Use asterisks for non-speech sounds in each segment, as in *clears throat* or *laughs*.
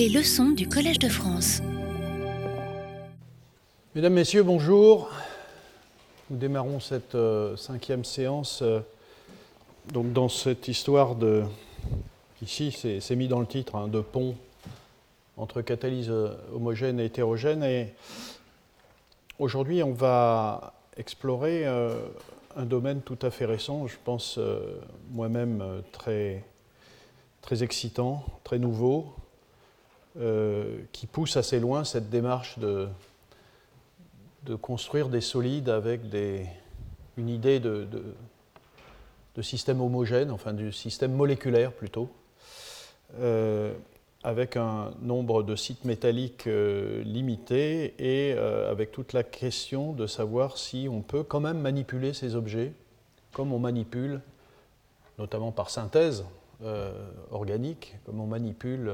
Les leçons du Collège de France. Mesdames, Messieurs, bonjour. Nous démarrons cette euh, cinquième séance euh, donc dans cette histoire de, ici c'est mis dans le titre, hein, de pont entre catalyse euh, homogène et hétérogène. Et aujourd'hui, on va explorer un domaine tout à fait récent, je pense moi-même très, très excitant, très nouveau, qui pousse assez loin cette démarche de, de construire des solides avec des, une idée de, de, système homogène, enfin du système moléculaire plutôt, euh, avec un nombre de sites métalliques euh, limité et euh, avec toute la question de savoir si on peut quand même manipuler ces objets comme on manipule, notamment par synthèse organique, comme on manipule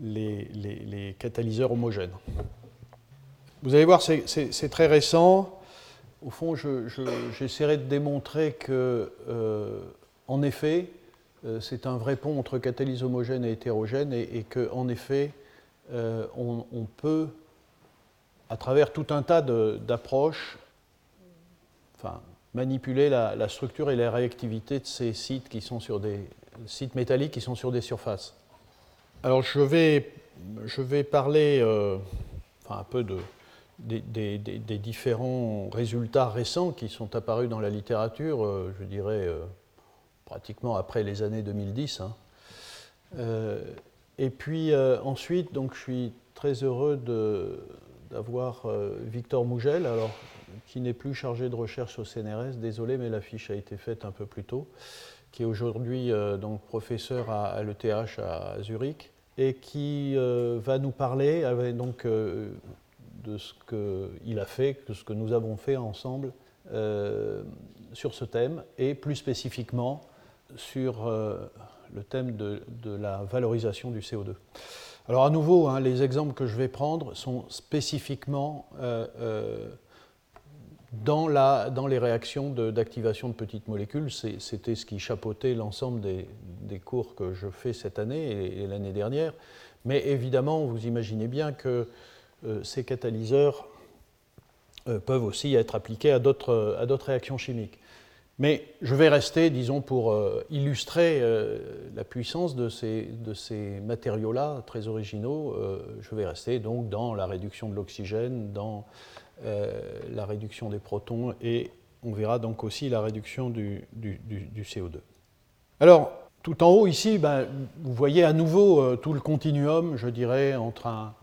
les, catalyseurs homogènes. Vous allez voir, c'est très récent. Au fond, j'essaierai de démontrer que, euh, en effet, euh, c'est un vrai pont entre catalyse homogène et hétérogène et, et qu'en effet, euh, on, peut, à travers tout un tas d'approches, enfin, manipuler la, la, structure et la réactivité de ces sites qui sont sur des sites métalliques qui sont sur des surfaces. Alors, je vais, je vais parler enfin, un peu de, des, différents résultats récents qui sont apparus dans la littérature, euh, je dirais euh, pratiquement après les années 2010. Hein. Euh, et puis ensuite, donc, je suis très heureux d'avoir Victor Mougel, alors, qui n'est plus chargé de recherche au CNRS, désolé, mais la fiche a été faite un peu plus tôt, qui est aujourd'hui donc professeur à l'ETH à Zurich et qui va nous parler, avec donc de ce qu'il a fait, de ce que nous avons fait ensemble euh, sur ce thème, et plus spécifiquement sur euh, le thème de, la valorisation du CO2. Alors à nouveau, hein, les exemples que je vais prendre sont spécifiquement euh, dans, les réactions d'activation de, petites molécules. C'était ce qui chapeautait l'ensemble des, cours que je fais cette année et, l'année dernière. Mais évidemment, vous imaginez bien que euh, ces catalyseurs euh, peuvent aussi être appliqués à d'autres réactions chimiques. Mais je vais rester, disons, pour euh, illustrer la puissance de ces matériaux-là, très originaux, je vais rester donc dans la réduction de l'oxygène, dans la réduction des protons et on verra donc aussi la réduction du, du, du, CO2. Alors, tout en haut ici, ben, vous voyez à nouveau tout le continuum, je dirais, entre un,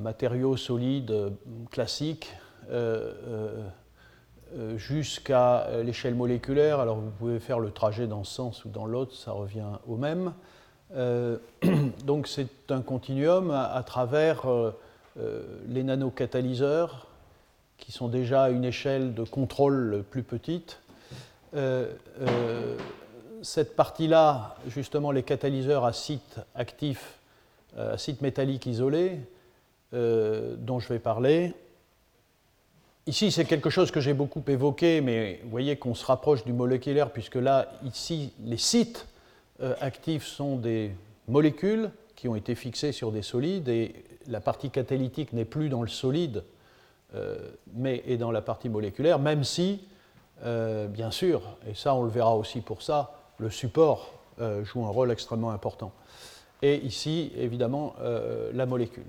matériau solide euh, classique euh, euh, jusqu'à l'échelle moléculaire. Alors vous pouvez faire le trajet dans ce sens ou dans l'autre, ça revient au même. *clears throat* donc c'est un continuum à, travers les nanocatalyseurs qui sont déjà à une échelle de contrôle plus petite. cette partie-là, justement, les catalyseurs à site actif, à site métallique isolé, euh, dont je vais parler. Ici, c'est quelque chose que j'ai beaucoup évoqué, mais vous voyez qu'on se rapproche du moléculaire, puisque là, ici, les sites euh, actifs sont des molécules qui ont été fixées sur des solides, et la partie catalytique n'est plus dans le solide, euh, mais est dans la partie moléculaire, même si, bien sûr, et ça on le verra aussi pour ça, le support joue un rôle extrêmement important. Et ici, évidemment, la molécule.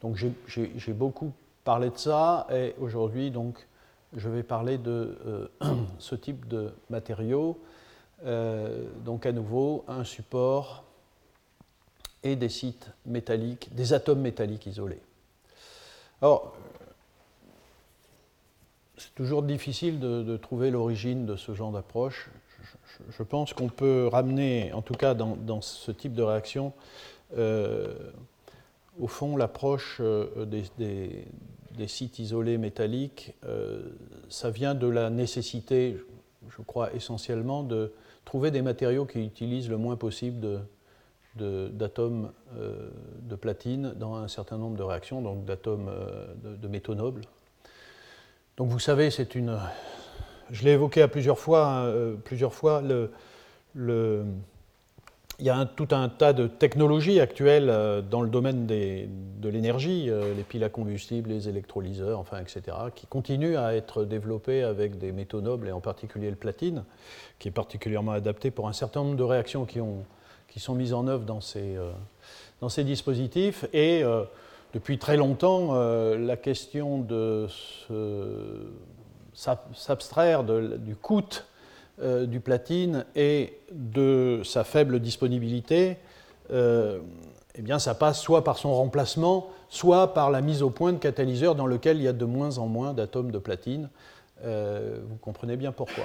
Donc j'ai beaucoup parlé de ça et aujourd'hui donc je vais parler de euh, *clears throat* ce type de matériaux. Euh, donc à nouveau un support et des sites métalliques, des atomes métalliques isolés. Alors c'est toujours difficile de, trouver l'origine de ce genre d'approche. Je, pense qu'on peut ramener, en tout cas dans, ce type de réaction, euh, au fond, l'approche euh, des, sites isolés métalliques, euh, ça vient de la nécessité, je crois essentiellement, de trouver des matériaux qui utilisent le moins possible d'atomes de, platine dans un certain nombre de réactions, donc d'atomes de, métaux nobles. Donc vous savez, c'est une... Je l'ai évoqué à plusieurs fois, hein, plusieurs fois il y a tout un tas de technologies actuelles euh, dans le domaine de l'énergie, euh, les piles à combustible, les électrolyseurs, enfin, etc., qui continuent à être développées avec des métaux nobles, et en particulier le platine, qui est particulièrement adapté pour un certain nombre de réactions qui, ont, qui sont mises en œuvre dans ces, euh, dans ces dispositifs. Et depuis très longtemps, la question de s'abstraire du coût euh, du platine et de sa faible disponibilité, euh, eh bien, ça passe soit par son remplacement, soit par la mise au point de catalyseurs dans lequel il y a de moins en moins d'atomes de platine. Euh, vous comprenez bien pourquoi.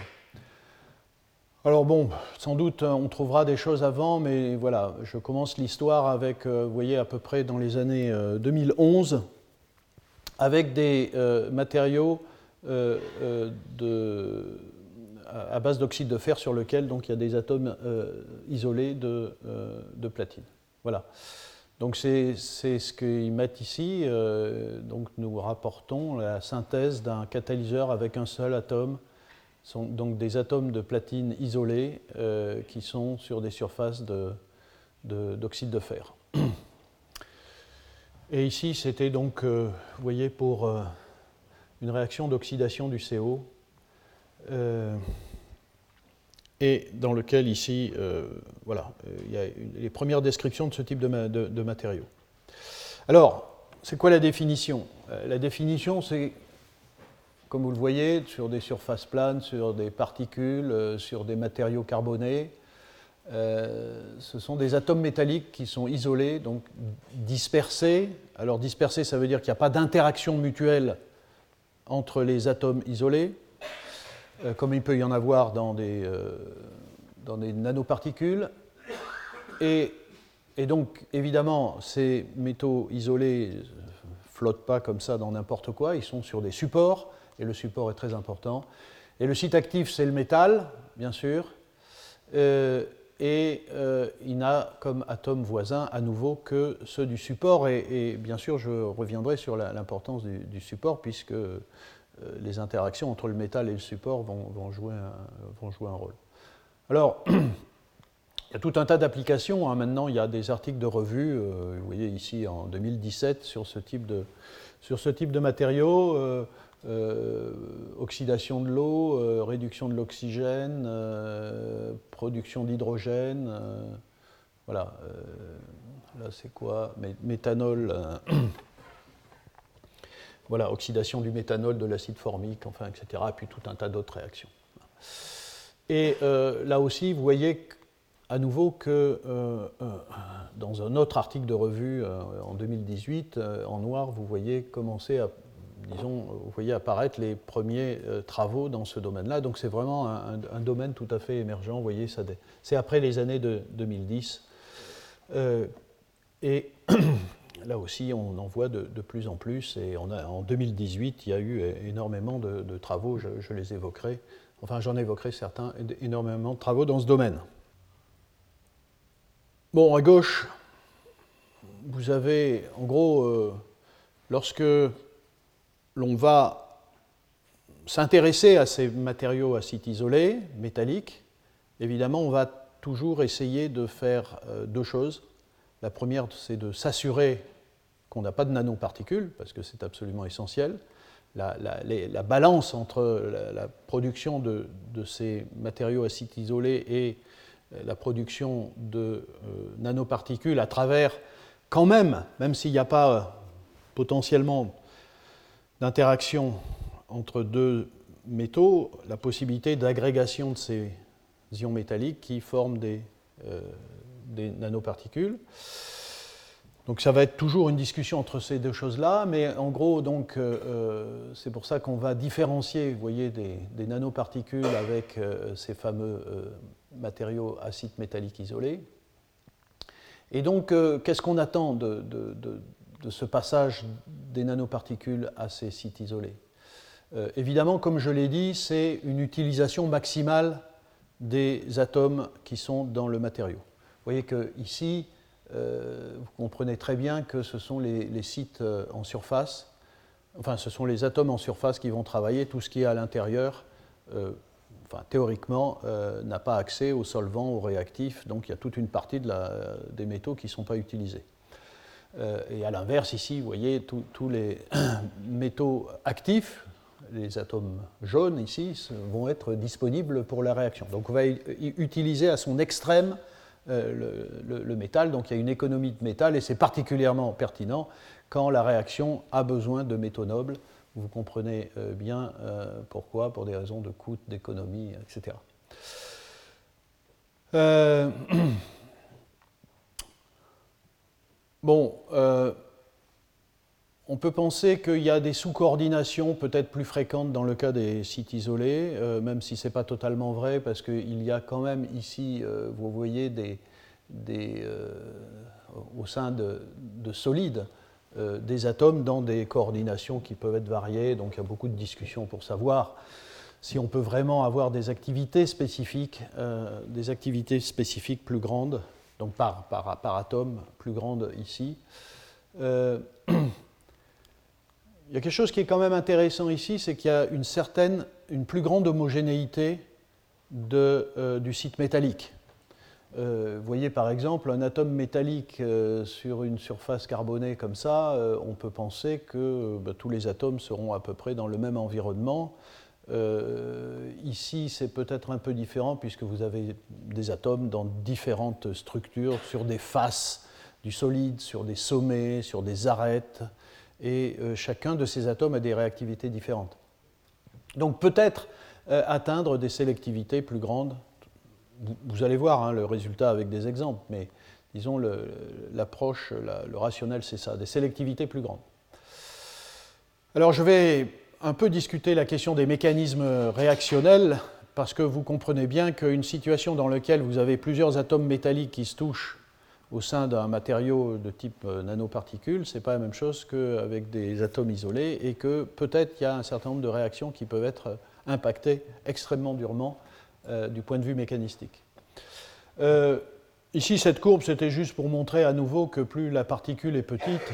Alors bon, sans doute on trouvera des choses avant, mais voilà, je commence l'histoire avec, vous voyez, à peu près dans les années 2011, avec des matériaux de à base d'oxyde de fer sur lequel donc, il y a des atomes euh, isolés de, euh, de, platine. Voilà. Donc c'est ce qu'ils mettent ici. Euh, donc nous rapportons la synthèse d'un catalyseur avec un seul atome. Sont donc des atomes de platine isolés qui sont sur des surfaces d'oxyde de, de, fer. *clears throat* Et ici, c'était donc, vous voyez, pour une réaction d'oxydation du CO euh, et dans lequel ici, euh, voilà, euh, il y a les premières descriptions de ce type de, matériaux. Alors, c'est quoi la définition? La définition, c'est, comme vous le voyez, sur des surfaces planes, sur des particules, sur des matériaux carbonés, ce sont des atomes métalliques qui sont isolés, donc dispersés. Alors dispersés, ça veut dire qu'il n'y a pas d'interaction mutuelle entre les atomes isolés. Euh, comme il peut y en avoir dans des, euh, dans des nanoparticules. Et, et, donc, évidemment, ces métaux isolés ne flottent pas comme ça dans n'importe quoi, ils sont sur des supports, et le support est très important. Et le site actif, c'est le métal, bien sûr, euh, et il n'a comme atome voisin à nouveau que ceux du support, et, bien sûr, je reviendrai sur l'importance du, support, puisque euh, les interactions entre le métal et le support vont, jouer, un, rôle. Alors, *clears throat* il y a tout un tas d'applications. Hein. Maintenant, il y a des articles de revue, euh, vous voyez ici en 2017, sur ce type de, sur ce type de matériaux. Euh, oxydation de l'eau, réduction de l'oxygène, production d'hydrogène. voilà. là, c'est quoi? Méthanol *coughs* voilà, oxydation du méthanol, de l'acide formique, enfin, etc., et puis tout un tas d'autres réactions. Et euh, là aussi, vous voyez à nouveau que euh, euh, dans un autre article de revue en 2018, en noir, vous voyez commencer à, disons, vous voyez apparaître les premiers travaux dans ce domaine-là. Donc c'est vraiment un, domaine tout à fait émergent. Vous voyez, c'est après les années de 2010. et *clears throat* là aussi, on en voit de, plus en plus. Et en 2018, il y a eu énormément de, travaux, je, les évoquerai, enfin j'en évoquerai certains, énormément de travaux dans ce domaine. Bon, à gauche, vous avez, en gros, euh, lorsque l'on va s'intéresser à ces matériaux à site isolé, métalliques, évidemment, on va toujours essayer de faire euh, deux choses. La première, c'est de s'assurer qu'on n'a pas de nanoparticules, parce que c'est absolument essentiel. La, balance entre la, production de, ces matériaux acides isolés et euh, la production de euh, nanoparticules à travers, quand même, même s'il n'y a pas potentiellement d'interaction entre deux métaux, la possibilité d'agrégation de ces ions métalliques qui forment des, des nanoparticules. Donc ça va être toujours une discussion entre ces deux choses-là, mais en gros, donc, euh, euh, c'est pour ça qu'on va différencier, vous voyez, des, nanoparticules avec euh, ces fameux matériaux acides métalliques isolés. Et donc, qu'est-ce qu'on attend de, de, ce passage des nanoparticules à ces sites isolés Évidemment, comme je l'ai dit, c'est une utilisation maximale des atomes qui sont dans le matériau. Vous voyez que ici, euh, vous comprenez très bien que ce sont les, sites euh, en surface, enfin ce sont les atomes en surface qui vont travailler, tout ce qui est à l'intérieur euh, enfin théoriquement, n'a pas accès aux solvants, aux réactifs, donc il y a toute une partie des métaux qui ne sont pas utilisés. Et à l'inverse, ici, vous voyez, tous les *clears throat* métaux actifs, les atomes jaunes ici, vont être disponibles pour la réaction. Donc on va utiliser à son extrême le, le, métal, donc il y a une économie de métal, et c'est particulièrement pertinent quand la réaction a besoin de métaux nobles. Vous comprenez euh, bien euh, pourquoi, pour des raisons de coût, d'économie, etc. *clears throat* Euh, bon, on peut penser qu'il y a des sous-coordinations peut-être plus fréquentes dans le cas des sites isolés, même si ce n'est pas totalement vrai, parce qu'il y a quand même ici, vous voyez, des, au sein de, de solides, euh, des atomes dans des coordinations qui peuvent être variées. Donc il y a beaucoup de discussions pour savoir si on peut vraiment avoir des activités spécifiques, euh, des activités spécifiques plus grandes, donc par, par, atome, plus grandes ici. Euh, *clears throat* il y a quelque chose qui est quand même intéressant ici, c'est qu'il y a une certaine, une plus grande homogénéité de, du site métallique. Euh, vous voyez par exemple un atome métallique euh, sur une surface carbonée comme ça, euh, on peut penser que bah, tous les atomes seront à peu près dans le même environnement. Ici, c'est peut-être un peu différent puisque vous avez des atomes dans différentes structures, sur des faces du solide, sur des sommets, sur des arêtes, et chacun de ces atomes a des réactivités différentes. Donc peut-être atteindre des sélectivités plus grandes vous, allez voir hein, le résultat avec des exemples, mais disons l'approche, le, rationnel, c'est ça, des sélectivités plus grandes. Alors je vais un peu discuter la question des mécanismes réactionnels, parce que vous comprenez bien qu'une situation dans laquelle vous avez plusieurs atomes métalliques qui se touchent au sein d'un matériau de type euh, nanoparticule, ce n'est pas la même chose qu'avec des atomes isolés, et que peut-être il y a un certain nombre de réactions qui peuvent être impactées extrêmement durement euh, du point de vue mécanistique. Euh, ici, cette courbe, c'était juste pour montrer à nouveau que plus la particule est petite,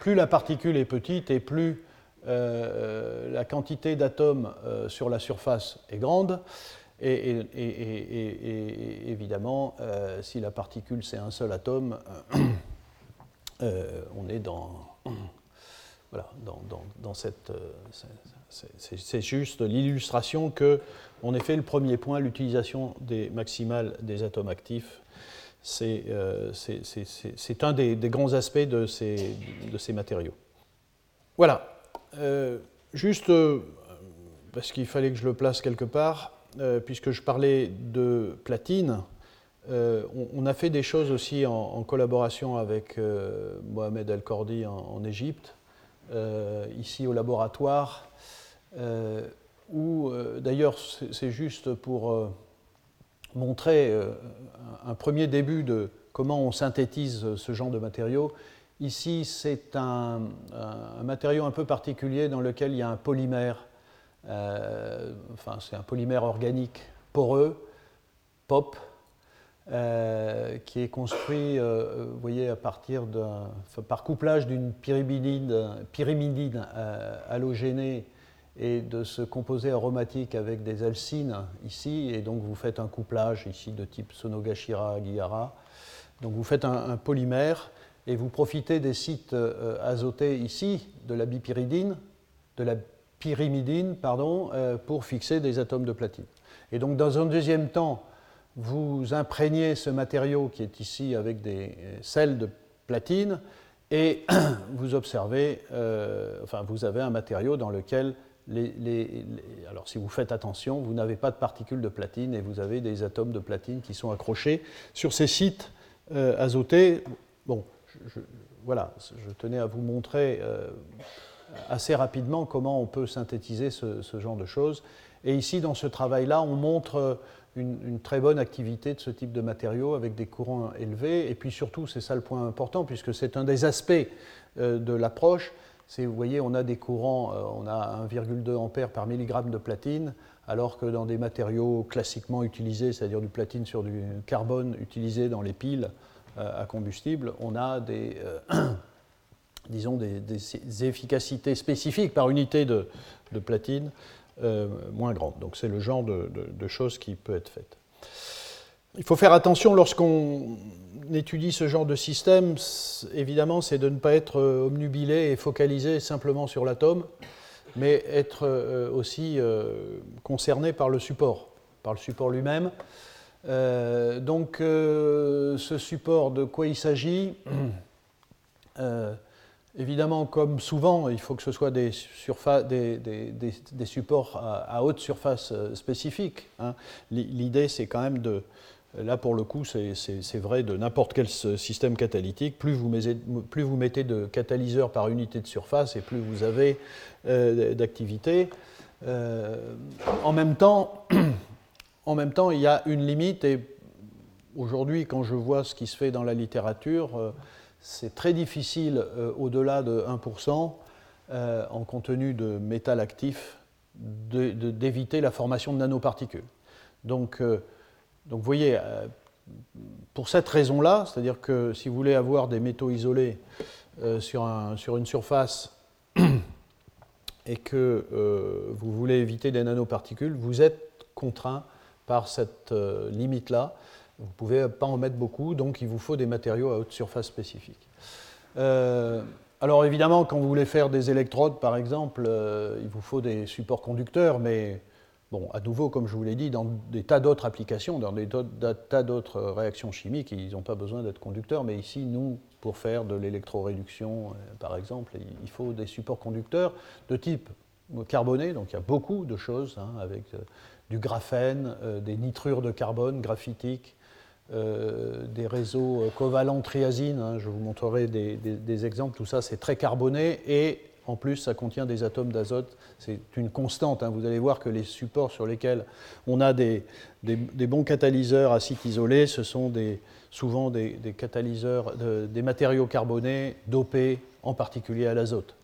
plus la particule est petite et plus euh, la quantité d'atomes sur la surface est grande. Et, évidemment, si la particule c'est un seul atome, on est dans, voilà, dans, cette. c'est juste l'illustration que en effet, le premier point, l'utilisation des maximales des atomes actifs, c'est euh, un des, grands aspects de ces, de ces matériaux. Voilà. Euh, juste, euh, parce qu'il fallait que je le place quelque part, puisque je parlais de platine, on, a fait des choses aussi en, collaboration avec Mohamed El-Kordi en Égypte, ici au laboratoire où euh, d'ailleurs c'est juste pour euh, montrer euh, un premier début de comment on synthétise ce genre de matériaux. Ici, c'est un, matériau un peu particulier dans lequel il y a un polymère, enfin c'est un polymère organique poreux, POP, qui est construit, vous voyez, à partir d'un, par couplage d'une pyrimidine, halogénée et de ce composé aromatique avec des alcines ici, et donc vous faites un couplage ici de type Sonogashira-Gihara. Donc vous faites un, polymère et vous profitez des sites euh, azotés ici de la bipyridine, de la pyrimidine, pardon, euh, pour fixer des atomes de platine. Et donc dans un deuxième temps, vous imprégnez ce matériau qui est ici avec des sels de platine et *clears throat* vous observez, euh, enfin vous avez un matériau dans lequel alors si vous faites attention, vous n'avez pas de particules de platine et vous avez des atomes de platine qui sont accrochés sur ces sites euh, azotés. Bon, voilà, je tenais à vous montrer euh, assez rapidement comment on peut synthétiser ce, genre de choses. Et ici, dans ce travail-là, on montre une, très bonne activité de ce type de matériaux avec des courants élevés. Et puis surtout, c'est ça le point important, puisque c'est un des aspects euh, de l'approche, vous voyez, on a des courants, euh, on a 1,2 ampères par milligramme de platine, alors que dans des matériaux classiquement utilisés, c'est-à-dire du platine sur du carbone utilisé dans les piles à combustible, on a des, euh, *clears throat* disons des, efficacités spécifiques par unité de, platine moins grande. Donc c'est le genre de, de, choses qui peut être faite. Il faut faire attention lorsqu'on étudie ce genre de système, évidemment, c'est de ne pas être omnubilé et focalisé simplement sur l'atome, mais être aussi concerné par le support, par le support lui-même. Euh, donc, euh, ce support, de quoi il s'agit euh, Évidemment, comme souvent, il faut que ce soit des, supports à, haute surface spécifique. Hein. L'idée, c'est quand même de. Là, pour le coup, c'est vrai de n'importe quel système catalytique. Plus vous, mettez, de catalyseurs par unité de surface et plus vous avez d'activité. en même temps, En même temps, il y a une limite, et aujourd'hui, quand je vois ce qui se fait dans la littérature, euh, c'est très difficile, euh, au-delà de 1%, euh, en contenu de métal actif, d'éviter la formation de nanoparticules. Donc, vous voyez, pour cette raison-là, c'est-à-dire que si vous voulez avoir des métaux isolés sur, sur, une surface *coughs* et que vous voulez éviter des nanoparticules, vous êtes contraint par cette euh, limite-là. Vous ne pouvez pas en mettre beaucoup, donc il vous faut des matériaux à haute surface spécifique. Euh, alors évidemment, quand vous voulez faire des électrodes, par exemple, euh, il vous faut des supports conducteurs, mais bon, à nouveau, comme je vous l'ai dit, dans des tas d'autres applications, dans des, tas d'autres réactions chimiques, ils n'ont pas besoin d'être conducteurs, mais ici, nous, pour faire de l'électroréduction, par exemple, il faut des supports conducteurs de type carboné, donc il y a beaucoup de choses hein, avec du graphène, euh, des nitrures de carbone graphitiques, euh, des réseaux euh, covalents triazine. Hein, je vous montrerai des, exemples. Tout ça, c'est très carboné et en plus, ça contient des atomes d'azote. C'est une constante. Hein. Vous allez voir que les supports sur lesquels on a des, bons catalyseurs à site isolé, ce sont souvent des, catalyseurs, des matériaux carbonés dopés, en particulier à l'azote.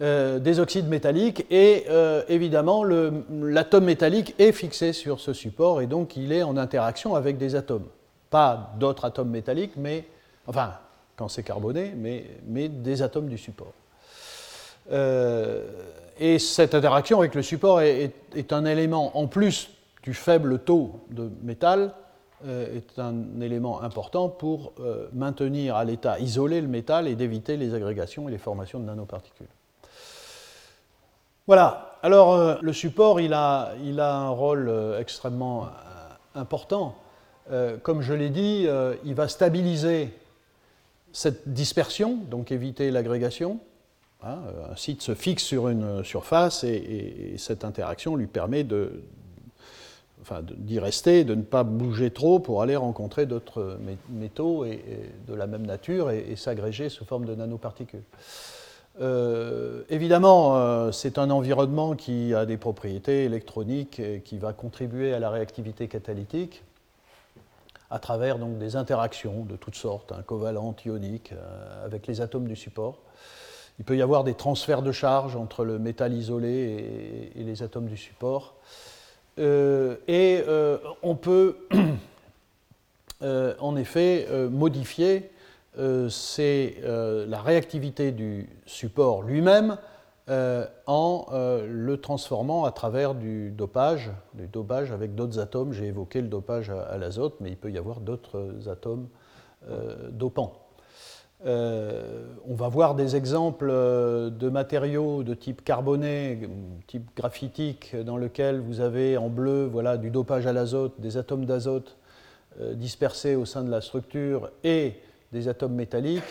Euh, des oxydes métalliques et euh, évidemment l'atome métallique est fixé sur ce support et donc il est en interaction avec des atomes. Pas d'autres atomes métalliques, mais enfin quand c'est carboné, mais, des atomes du support. Euh, et cette interaction avec le support est, est, un élément, en plus du faible taux de métal, est un élément important pour maintenir à l'état isolé le métal et d'éviter les agrégations et les formations de nanoparticules. Voilà, alors euh, le support, il a, il a un rôle euh, extrêmement euh, important. comme je l'ai dit, il va stabiliser cette dispersion, donc éviter l'agrégation. Hein, un site se fixe sur une surface et, cette interaction lui permet de, enfin, d'y rester, de ne pas bouger trop pour aller rencontrer d'autres métaux de la même nature et s'agréger sous forme de nanoparticules. Euh, évidemment, euh, c'est un environnement qui a des propriétés électroniques et qui va contribuer à la réactivité catalytique à travers donc, des interactions de toutes sortes, hein, covalentes, ioniques, euh, avec les atomes du support. Il peut y avoir des transferts de charge entre le métal isolé et, les atomes du support. et on peut *clears throat* en effet modifier c'est euh, la réactivité du support lui-même euh, en le transformant à travers du dopage, du dopage avec d'autres atomes. J'ai évoqué le dopage à, l'azote, mais il peut y avoir d'autres atomes dopants. on va voir des exemples de matériaux de type carboné, type graphitique, dans lequel vous avez en bleu voilà, du dopage à l'azote, des atomes d'azote dispersés au sein de la structure et des atomes métalliques,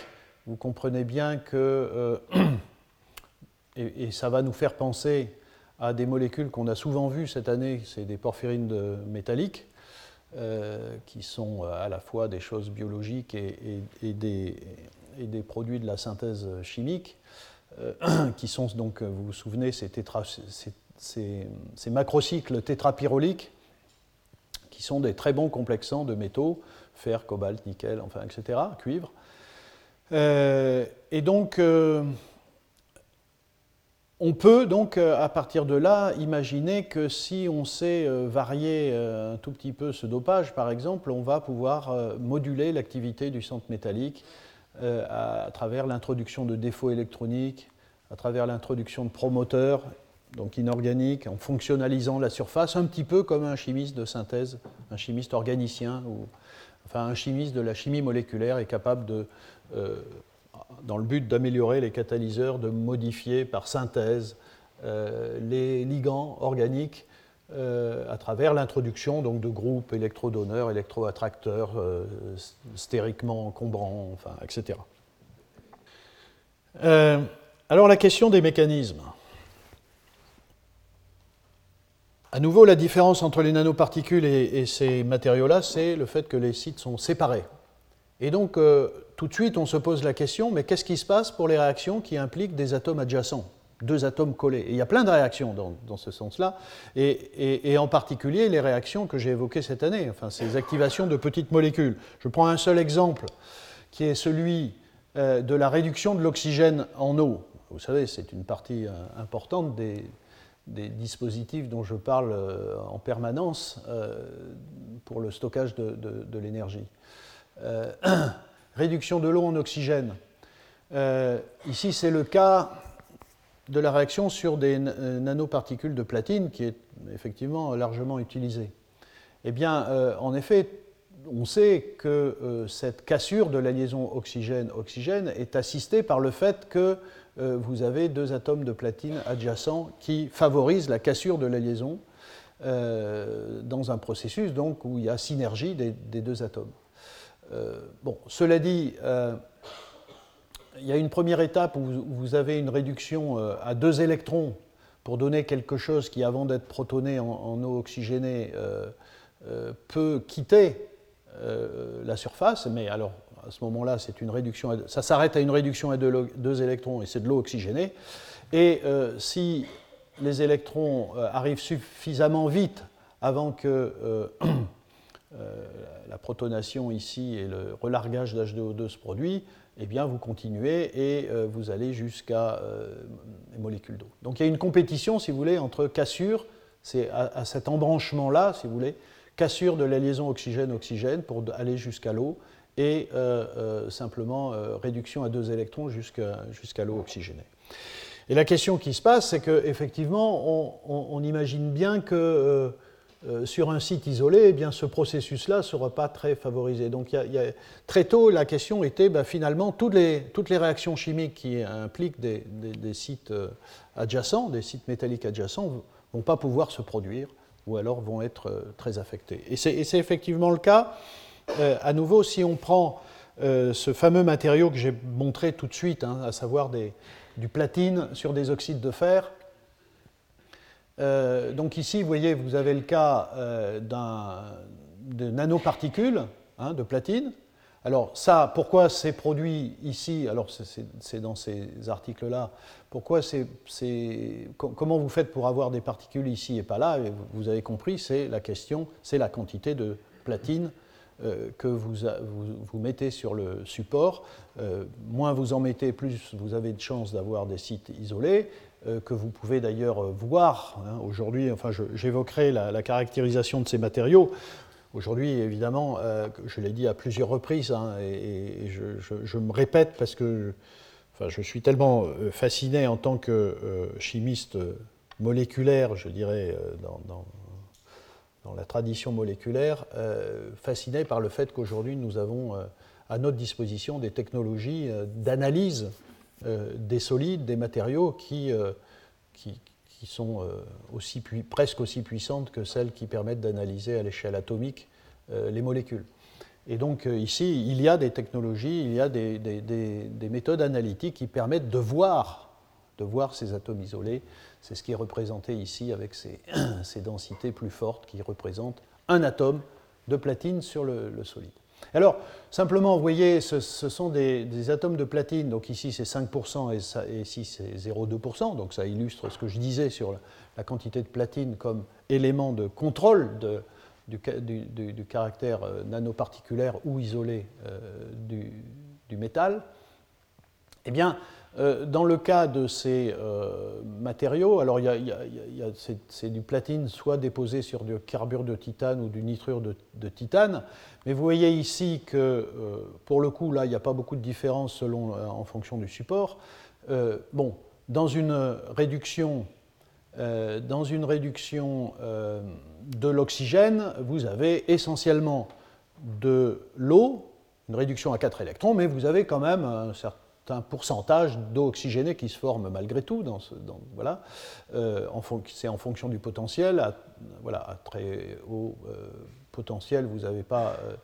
vous comprenez bien que, euh, *clears throat* et, ça va nous faire penser à des molécules qu'on a souvent vues cette année, c'est des porphyrines métalliques, euh, qui sont à la fois des choses biologiques et, des, produits de la synthèse chimique, euh, *clears throat* qui sont donc, vous vous souvenez, ces, ces, ces macrocycles tétrapyroliques, qui sont des très bons complexants de métaux, fer, cobalt, nickel, enfin, etc., cuivre. Euh, et donc, euh, on peut donc, euh, à partir de là, imaginer que si on sait varier un tout petit peu ce dopage, par exemple, on va pouvoir moduler l'activité du centre métallique à, travers l'introduction de défauts électroniques, à travers l'introduction de promoteurs donc inorganique, en fonctionnalisant la surface, un petit peu comme un chimiste de synthèse, un chimiste organicien, ou un chimiste de la chimie moléculaire est capable de, euh, dans le but d'améliorer les catalyseurs, de modifier par synthèse euh, les ligands organiques euh, à travers l'introduction donc, de groupes électrodonneurs, électroattracteurs, stériquement encombrants, etc. alors la question des mécanismes. À nouveau, la différence entre les nanoparticules et, ces matériaux-là, c'est le fait que les sites sont séparés. Et donc, euh, tout de suite, on se pose la question, mais qu'est-ce qui se passe pour les réactions qui impliquent des atomes adjacents, deux atomes collés? Et il y a plein de réactions dans, ce sens-là, et, en particulier les réactions que j'ai évoquées cette année, enfin ces activations de petites molécules. Je prends un seul exemple, qui est celui euh, de la réduction de l'oxygène en eau. Vous savez, c'est une partie euh, importante des, des dispositifs dont je parle euh, en permanence euh, pour le stockage de, l'énergie. Euh, *clears throat* réduction de l'eau en oxygène. ici, c'est le cas de la réaction sur des nanoparticules de platine qui est effectivement largement utilisée. Eh bien, en effet, on sait que cette cassure de la liaison oxygène-oxygène est assistée par le fait que euh, vous avez deux atomes de platine adjacents qui favorisent la cassure de la liaison euh, dans un processus donc, où il y a synergie des, deux atomes. Euh, bon, cela dit, il y a une première étape où vous, avez une réduction à deux électrons pour donner quelque chose qui, avant d'être protoné en, eau oxygénée, peut quitter la surface, mais alors à ce moment-là, c'est une réduction, ça s'arrête à une réduction à deux, électrons et c'est de l'eau oxygénée. Et euh, si les électrons euh, arrivent suffisamment vite avant que euh, *clears throat* la protonation ici et le relargage d'H2O2 se produisent, eh bien vous continuez et vous allez jusqu'à les molécules d'eau. Donc il y a une compétition, si vous voulez, entre cassure, c'est à cet embranchement-là, si vous voulez, cassure de la liaison oxygène-oxygène pour aller jusqu'à l'eau, et euh, euh, simplement euh, réduction à deux électrons jusqu'à l'eau oxygénée. Et la question qui se passe, c'est qu'effectivement, on, on, imagine bien que sur un site isolé, eh bien, ce processus-là ne sera pas très favorisé. Donc très tôt, la question était ben, finalement toutes les, réactions chimiques qui impliquent des, sites adjacents, des sites métalliques adjacents, ne vont pas pouvoir se produire ou alors vont être très affectés. Et c'est effectivement le cas. Euh, à nouveau, si on prend euh, ce fameux matériau que j'ai montré tout de suite, hein, à savoir du platine sur des oxydes de fer, euh, donc ici, vous voyez, vous avez le cas de nanoparticules hein, de platine. Alors ça, pourquoi c'est produit ici? Alors c'est dans ces articles-là. Pourquoi c'est, comment vous faites pour avoir des particules ici et pas là? Vous avez compris, c'est la question, c'est la quantité de platine euh, que vous, vous, mettez sur le support. Euh, moins vous en mettez, plus vous avez de chances d'avoir des sites isolés, euh, que vous pouvez d'ailleurs voir. Hein. Aujourd'hui, enfin, j'évoquerai la, caractérisation de ces matériaux. Aujourd'hui, évidemment, je l'ai dit à plusieurs reprises, hein, et, je, me répète parce que enfin, je suis tellement fasciné en tant que chimiste moléculaire, je dirais, dans la tradition moléculaire, euh, fasciné par le fait qu'aujourd'hui nous avons euh, à notre disposition des technologies euh, d'analyse des solides, des matériaux qui, qui, sont aussi presque aussi puissantes que celles qui permettent d'analyser à l'échelle atomique les molécules. Et donc ici, il y a des technologies, il y a des méthodes analytiques qui permettent de voir, de voir ces atomes isolés c'est ce qui est représenté ici avec ces, *clears throat* densités plus fortes qui représentent un atome de platine sur le, solide. Alors, simplement, vous voyez, ce, sont des, atomes de platine, donc ici c'est 5% et, ici c'est 0,2%, donc ça illustre ce que je disais sur la, quantité de platine comme élément de contrôle du, caractère euh, nanoparticulaire ou isolé euh, du, métal. Eh bien, dans le cas de ces euh, matériaux, alors c'est du platine soit déposé sur du carbure de titane ou du nitrure de, titane, mais vous voyez ici que euh, pour le coup, là, il n'y a pas beaucoup de différence selon, en fonction du support. bon, dans une réduction dans une réduction de l'oxygène, vous avez essentiellement de l'eau, une réduction à 4 électrons, mais vous avez quand même un certain pourcentage d'eau oxygénée qui se forme malgré tout. Dans ce, voilà. Euh, c'est en fonction du potentiel. À, voilà, très haut euh, potentiel, vous n'avez pas euh,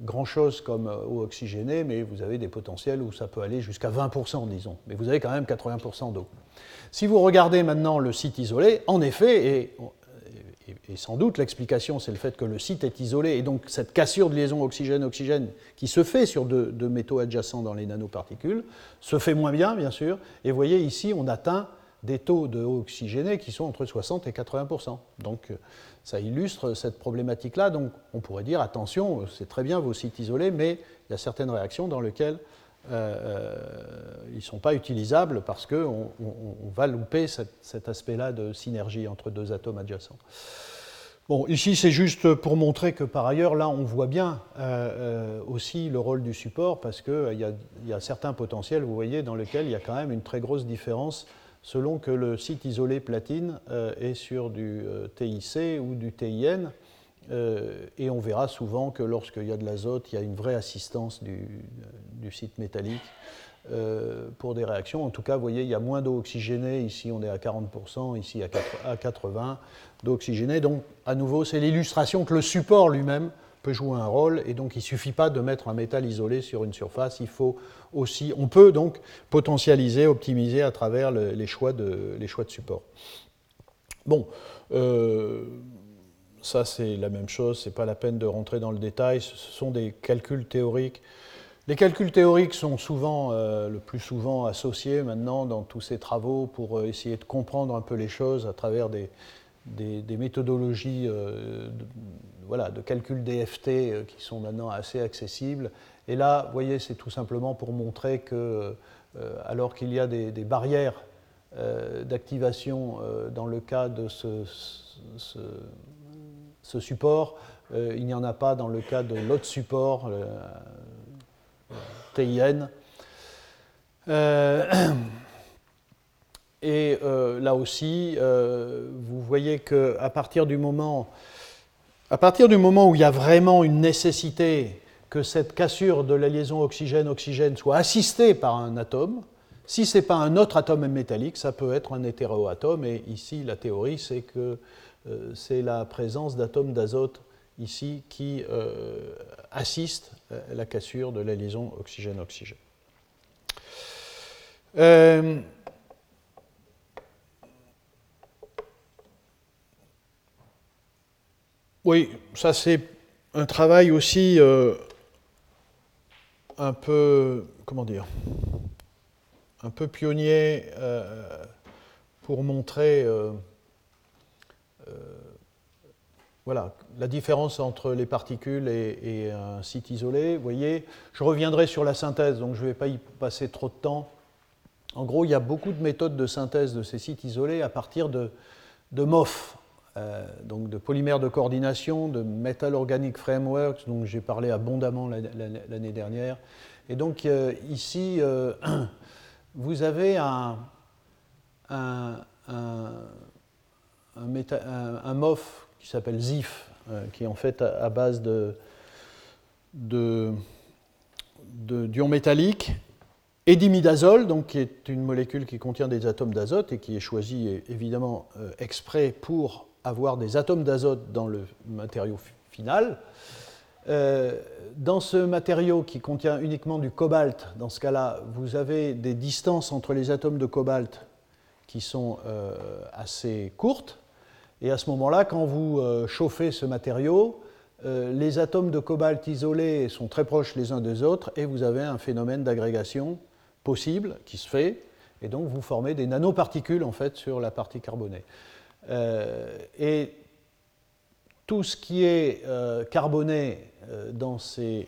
grand-chose comme eau oxygénée, mais vous avez des potentiels où ça peut aller jusqu'à 20%, disons. Mais vous avez quand même 80% d'eau. Si vous regardez maintenant le site isolé, en effet, et et, sans doute l'explication, c'est le fait que le site est isolé, et donc cette cassure de liaison oxygène-oxygène qui se fait sur deux, métaux adjacents dans les nanoparticules se fait moins bien, bien sûr. Et vous voyez ici, on atteint des taux de oxygéné qui sont entre 60 et 80% Donc ça illustre cette problématique-là. Donc on pourrait dire attention, c'est très bien vos sites isolés, mais il y a certaines réactions dans lesquelles euh, euh, ils ne sont pas utilisables parce qu'on on, va louper cet, aspect-là de synergie entre deux atomes adjacents. Bon, ici c'est juste pour montrer que par ailleurs, là on voit bien euh, aussi le rôle du support parce qu'il y, y, a certains potentiels, vous voyez, dans lesquels il y a quand même une très grosse différence selon que le site isolé platine est sur du TIC ou du TIN. Euh, et on verra souvent que lorsqu'il y a de l'azote, il y a une vraie assistance du, site métallique euh, pour des réactions. En tout cas, vous voyez, il y a moins d'eau oxygénée. Ici, on est à 40%, ici à 80% d'eau oxygénée. Donc, à nouveau, c'est l'illustration que le support lui-même peut jouer un rôle. Et donc, il ne suffit pas de mettre un métal isolé sur une surface. Il faut aussi, on peut donc potentialiser, optimiser à travers les, choix de, les choix de support. Bon. Euh, ça c'est la même chose, ce n'est pas la peine de rentrer dans le détail, ce sont des calculs théoriques. Les calculs théoriques sont souvent, euh, le plus souvent associés maintenant dans tous ces travaux pour euh, essayer de comprendre un peu les choses à travers des, méthodologies euh, de, voilà, de calcul DFT qui sont maintenant assez accessibles. Et là, vous voyez, c'est tout simplement pour montrer que, alors qu'il y a des, barrières d'activation dans le cas de ce ce support. Euh, il n'y en a pas dans le cas de l'autre support, le TIN. Euh, *clears throat* et euh, là aussi, vous voyez qu'à partir du moment à partir du moment où il y a vraiment une nécessité que cette cassure de la liaison oxygène-oxygène soit assistée par un atome, si ce n'est pas un autre atome métallique, ça peut être un hétéroatome. Et ici, la théorie, c'est que euh, c'est la présence d'atomes d'azote ici qui euh, assiste à la cassure de la liaison oxygène-oxygène. Euh, oui, ça c'est un travail aussi un peu, comment dire, un peu pionnier pour montrer euh, voilà, la différence entre les particules et, un site isolé. Vous voyez, je reviendrai sur la synthèse, donc je ne vais pas y passer trop de temps. En gros, il y a beaucoup de méthodes de synthèse de ces sites isolés à partir de, MOF, euh, donc de polymères de coordination, de Metal Organic Frameworks, dont j'ai parlé abondamment l'année dernière. Et donc euh, ici, *clears throat* vous avez un, MOF qui s'appelle ZIF, euh, qui est en fait à, base de, de, d'ions métalliques et d'imidazole, donc qui est une molécule qui contient des atomes d'azote et qui est choisie évidemment euh, exprès pour avoir des atomes d'azote dans le matériau final. Euh, dans ce matériau qui contient uniquement du cobalt, dans ce cas-là, vous avez des distances entre les atomes de cobalt qui sont assez courtes, et à ce moment-là, quand vous euh, chauffez ce matériau, euh, les atomes de cobalt isolés sont très proches les uns des autres et vous avez un phénomène d'agrégation possible qui se fait. Et donc vous formez des nanoparticules en fait sur la partie carbonée. Euh, et tout ce qui est carboné dans ces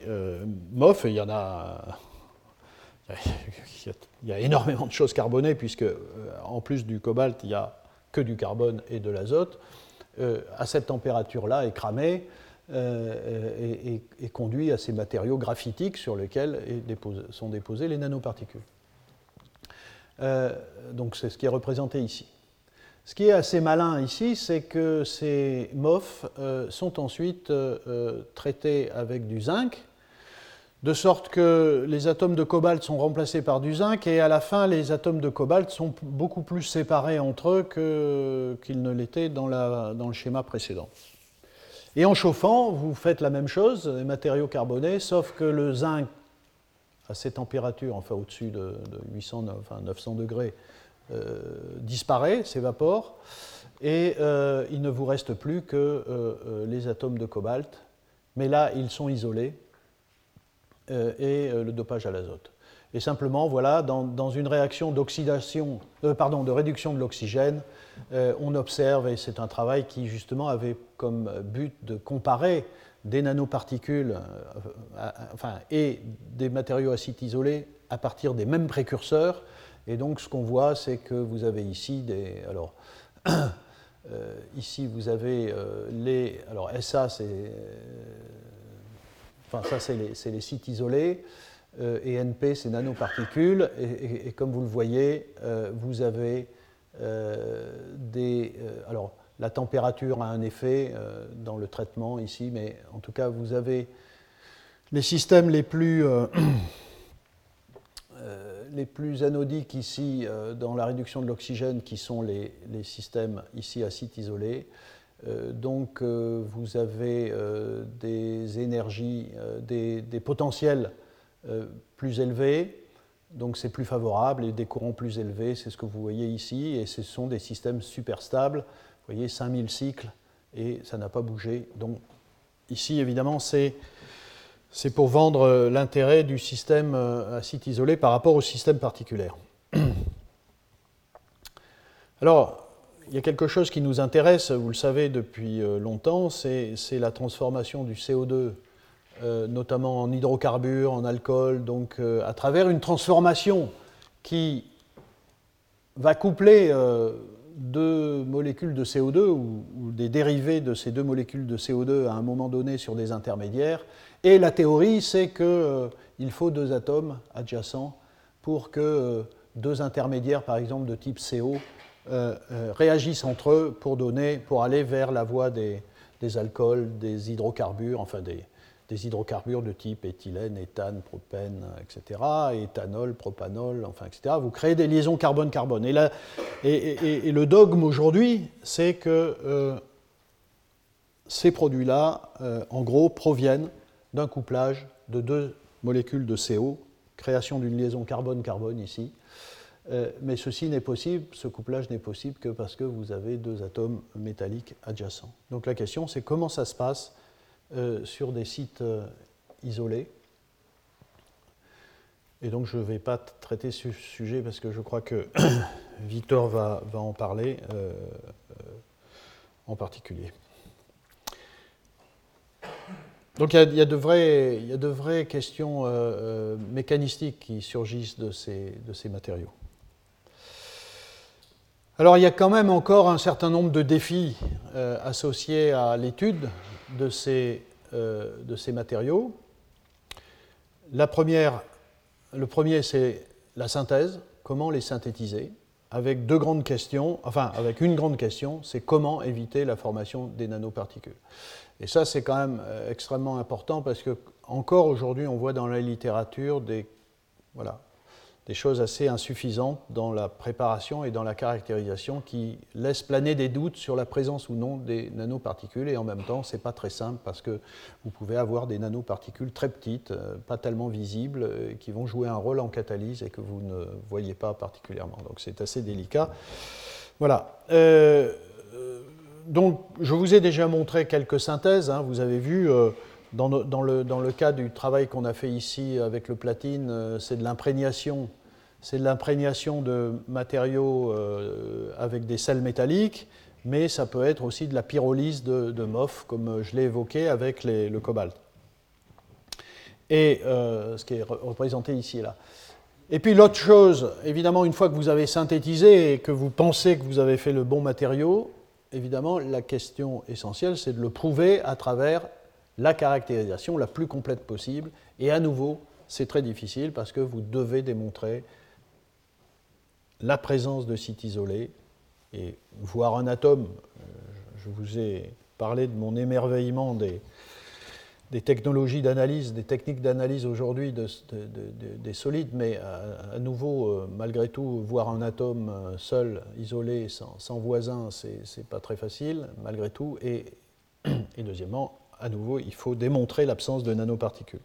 MOF, il y en *laughs* a, il y a énormément de choses carbonées puisque en plus du cobalt, il y a que du carbone et de l'azote, euh, à cette température-là est cramé euh, et, conduit à ces matériaux graphitiques sur lesquels sont déposées les nanoparticules. Euh, donc c'est ce qui est représenté ici. Ce qui est assez malin ici, c'est que ces MOF sont ensuite traités avec du zinc, de sorte que les atomes de cobalt sont remplacés par du zinc, et à la fin, les atomes de cobalt sont beaucoup plus séparés entre eux qu'ils ne l'étaient dans, le schéma précédent. Et en chauffant, vous faites la même chose, les matériaux carbonés, sauf que le zinc, à ces températures, enfin au-dessus de, 800, enfin 900 degrés, euh, disparaît, s'évapore, et euh, il ne vous reste plus que euh, les atomes de cobalt, mais là, ils sont isolés, et euh, le dopage à l'azote. Et simplement, voilà, dans, une réaction d'oxydation, euh, pardon, de réduction de l'oxygène, on observe, et c'est un travail qui justement avait comme but de comparer des nanoparticules enfin, et des matériaux acides isolés à partir des mêmes précurseurs. Et donc, ce qu'on voit, c'est que vous avez ici des. Alors, *coughs* ici, vous avez les. Alors, SA, c'est Enfin, ça, c'est les, sites isolés. Euh, et NP, c'est nanoparticules. Et, comme vous le voyez, euh, vous avez euh, des. alors, la température a un effet dans le traitement ici, mais en tout cas, vous avez les systèmes les plus. *clears throat* anodiques ici dans la réduction de l'oxygène, qui sont les, systèmes ici à site isolé, donc euh, vous avez euh, des énergies, des, potentiels plus élevés, donc c'est plus favorable, et des courants plus élevés, c'est ce que vous voyez ici, et ce sont des systèmes super stables, vous voyez 5000 cycles, et ça n'a pas bougé. Donc ici, évidemment, c'est c'est pour vendre l'intérêt du système à site isolé par rapport au système particulier. *clears throat* Alors, il y a quelque chose qui nous intéresse, vous le savez depuis euh, longtemps, c'est la transformation du CO2, euh, notamment en hydrocarbures, en alcool, donc euh, à travers une transformation qui va coupler deux molécules de CO2 ou, des dérivés de ces deux molécules de CO2 à un moment donné sur des intermédiaires. Et la théorie, c'est qu'il faut deux atomes adjacents pour que deux intermédiaires, par exemple de type CO, euh, euh, réagissent entre eux pour, donner, pour aller vers la voie des, alcools, des hydrocarbures, enfin des, hydrocarbures de type éthylène, éthane, propène, etc., éthanol, propanol, enfin, etc. Vous créez des liaisons carbone-carbone. Et, et, le dogme aujourd'hui, c'est que euh, ces produits-là, en gros, proviennent d'un couplage de deux molécules de CO, création d'une liaison carbone-carbone ici, euh, mais ceci n'est possible, ce couplage n'est possible que parce que vous avez deux atomes métalliques adjacents. Donc la question, c'est comment ça se passe euh, sur des sites euh, isolés. Et donc je ne vais pas traiter ce sujet parce que je crois que *coughs* Victor va, en parler en particulier. Donc il y, a, de vraies, y a de vraies questions mécanistiques qui surgissent de ces matériaux. Alors il y a quand même encore un certain nombre de défis euh, associés à l'étude de, ces, euh, matériaux. Le premier, c'est la synthèse, comment les synthétiser, avec deux grandes questions, enfin avec une grande question, c'est comment éviter la formation des nanoparticules. Et ça, c'est quand même euh, extrêmement important parce que encore aujourd'hui, on voit dans la littérature des, voilà, des choses assez insuffisantes dans la préparation et dans la caractérisation qui laissent planer des doutes sur la présence ou non des nanoparticules. Et en même temps, ce n'est pas très simple parce que vous pouvez avoir des nanoparticules très petites, euh, pas tellement visibles, euh, qui vont jouer un rôle en catalyse et que vous ne voyez pas particulièrement. Donc c'est assez délicat. Voilà. Euh, donc je vous ai déjà montré quelques synthèses. Hein. vous avez vu. Dans, le, dans, le, cas du travail qu'on a fait ici avec le platine, c'est de l'imprégnation. C'est de l'imprégnation de matériaux euh, avec des sels métalliques, mais ça peut être aussi de la pyrolyse de, de MOF, comme je l'ai évoqué avec le cobalt. Et euh, ce qui est représenté ici et là. Et puis l'autre chose, évidemment, une fois que vous avez synthétisé et que vous pensez que vous avez fait le bon matériau, évidemment, la question essentielle, c'est de le prouver à travers la caractérisation la plus complète possible. Et à nouveau, c'est très difficile parce que vous devez démontrer la présence de sites isolés et voir un atome, je vous ai parlé de mon émerveillement des, technologies d'analyse, des techniques d'analyse aujourd'hui des solides, mais à, nouveau, euh, malgré tout, voir un atome euh, seul, isolé, sans, voisin, c'est pas très facile, malgré tout. *clears throat* Et, deuxièmement, à nouveau, il faut démontrer l'absence de nanoparticules.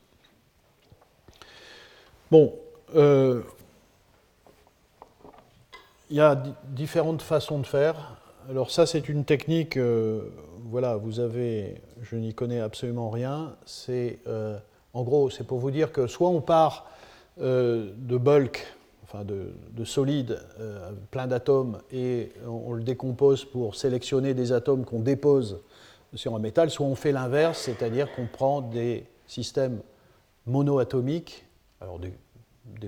Bon, euh, il y a différentes façons de faire. Alors ça, c'est une technique voilà, vous avez, je n'y connais absolument rien. C'est, euh, en gros, c'est pour vous dire que soit on part euh, de bulk, enfin de, de solide, euh, plein d'atomes, et on, le décompose pour sélectionner des atomes qu'on dépose sur un métal, soit on fait l'inverse, c'est-à-dire qu'on prend des systèmes monoatomiques, alors des,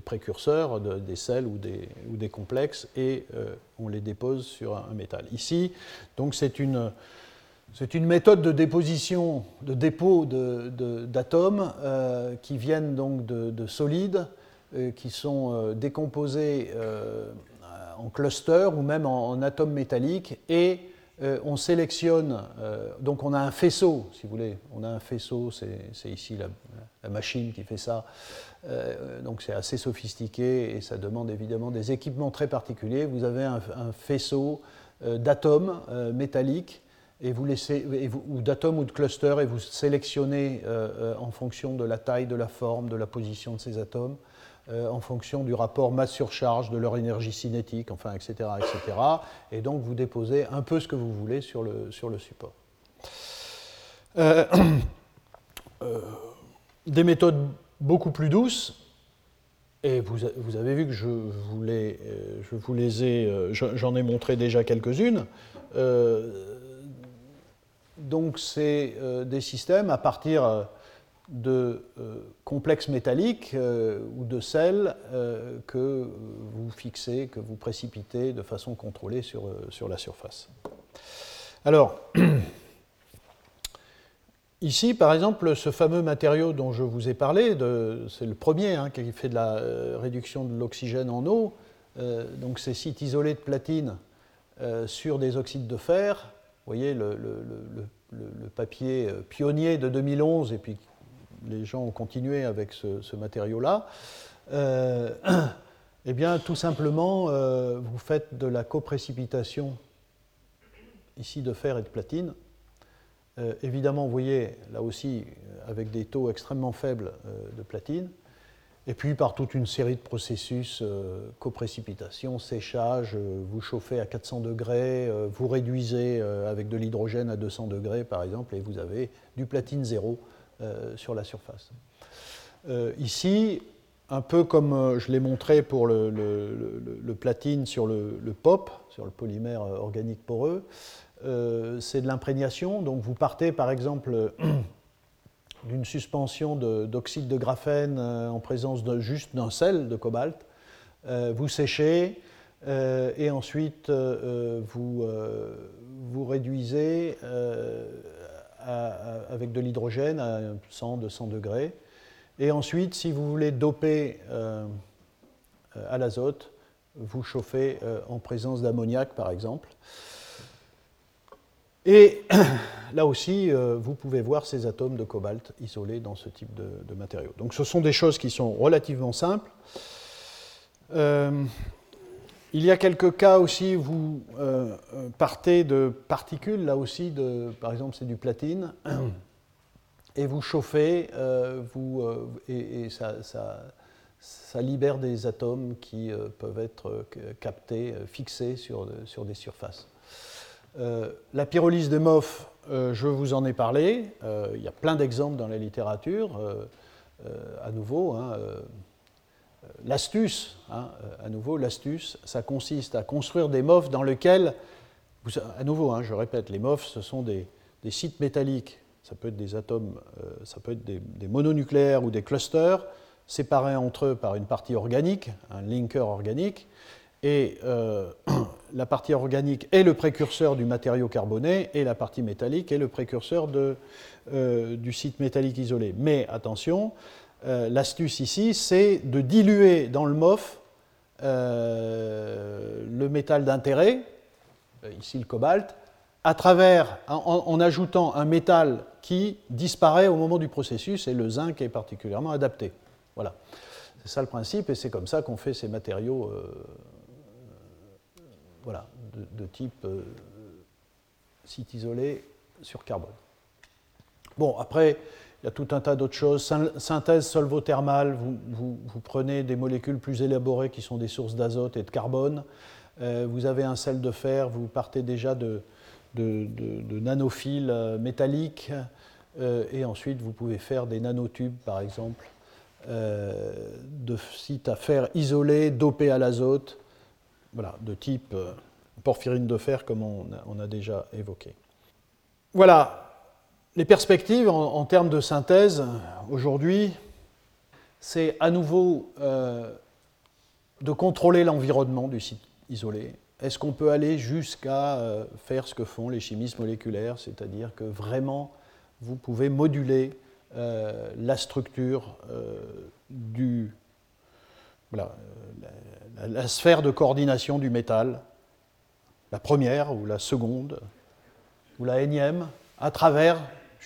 précurseurs, des sels ou des, ou des complexes, et on les dépose sur un métal. Ici, donc c'est une c'est une méthode de déposition, de dépôt d'atomes euh, qui viennent donc de, solides, euh, qui sont euh, décomposés en clusters ou même en, atomes métalliques, et on sélectionne, donc on a un faisceau, si vous voulez, on a un faisceau, c'est ici la, machine qui fait ça, donc c'est assez sophistiqué et ça demande évidemment des équipements très particuliers. Vous avez un faisceau d'atomes métalliques ou d'atomes ou de clusters, et vous sélectionnez euh, euh, en fonction de la taille, de la forme, de la position de ces atomes, euh, en fonction du rapport masse-surcharge, de leur énergie cinétique, enfin, etc., etc. Et donc vous déposez un peu ce que vous voulez sur le, sur le support. *clears throat* des méthodes beaucoup plus douces, et vous, avez vu que je je vous les ai, j'en ai montré déjà quelques-unes donc c'est euh, des systèmes à partir euh, de euh, complexes métalliques ou de sels que vous fixez, que vous précipitez de façon contrôlée sur, sur la surface. Alors, *clears throat* ici, par exemple, ce fameux matériau dont je vous ai parlé, c'est le premier hein, qui fait de la réduction de l'oxygène en eau, donc ces sites isolés de platine sur des oxydes de fer, vous voyez le, papier euh, pionnier de 2011, et puis les gens ont continué avec ce, matériau-là. Euh, *clears throat* eh bien, tout simplement, euh, vous faites de la coprécipitation ici de fer et de platine. évidemment, vous voyez là aussi avec des taux extrêmement faibles de platine. Et puis par toute une série de processus, euh, coprécipitation, séchage, euh, vous chauffez à 400 degrés, euh, vous réduisez avec de l'hydrogène à 200 degrés par exemple, et vous avez du platine zéro sur la surface. ici, un peu comme je l'ai montré pour le, platine sur le, POP, sur le polymère organique poreux, c'est de l'imprégnation. Donc vous partez par exemple *clears throat* d'une suspension d'oxyde de, graphène euh, en présence de, juste d'un sel de cobalt. Euh, vous séchez euh, et ensuite vous, vous réduisez avec de l'hydrogène à 100-200 degrés. Et ensuite, si vous voulez doper à l'azote, vous chauffez en présence d'ammoniac, par exemple. Et *clears throat* là aussi, euh, vous pouvez voir ces atomes de cobalt isolés dans ce type de, matériaux. Donc ce sont des choses qui sont relativement simples. Euh, il y a quelques cas aussi où vous euh, partez de particules, là aussi, par exemple c'est du platine, *clears throat* et vous chauffez, vous, et, ça, libère des atomes qui peuvent être captés, fixés sur, des surfaces. Euh, la pyrolyse de MOF, euh, je vous en ai parlé. Euh, il y a plein d'exemples dans la littérature. à nouveau, hein, l'astuce, hein, à nouveau, l'astuce, ça consiste à construire des MOF dans lesquels, à nouveau, hein, je répète, les MOF, ce sont des, sites métalliques. Ça peut être des atomes, ça peut être des, mononucléaires ou des clusters séparés entre eux par une partie organique, un linker organique, et *clears throat* la partie organique est le précurseur du matériau carboné et la partie métallique est le précurseur euh, du site métallique isolé. Mais attention, euh, l'astuce ici, c'est de diluer dans le MOF euh, le métal d'intérêt, ici le cobalt, à travers, en, ajoutant un métal qui disparaît au moment du processus, et le zinc est particulièrement adapté. Voilà. C'est ça le principe, et c'est comme ça qu'on fait ces matériaux voilà, de, type site isolé sur carbone. Bon, après, il y a tout un tas d'autres choses. Synthèse solvothermale, vous, prenez des molécules plus élaborées qui sont des sources d'azote et de carbone. Euh, vous avez un sel de fer, vous partez déjà de, nanophiles euh, métalliques. Euh, et ensuite, vous pouvez faire des nanotubes, par exemple, de sites à fer isolé, dopés à l'azote, voilà, de type porphyrine de fer, comme on a déjà évoqué. Voilà, les perspectives en, termes de synthèse aujourd'hui, c'est à nouveau euh, de contrôler l'environnement du site isolé. Est-ce qu'on peut aller jusqu'à euh, faire ce que font les chimistes moléculaires, c'est-à-dire que vraiment vous pouvez moduler euh, la structure du, la, la, sphère de coordination du métal, la première ou la seconde ou la énième, à travers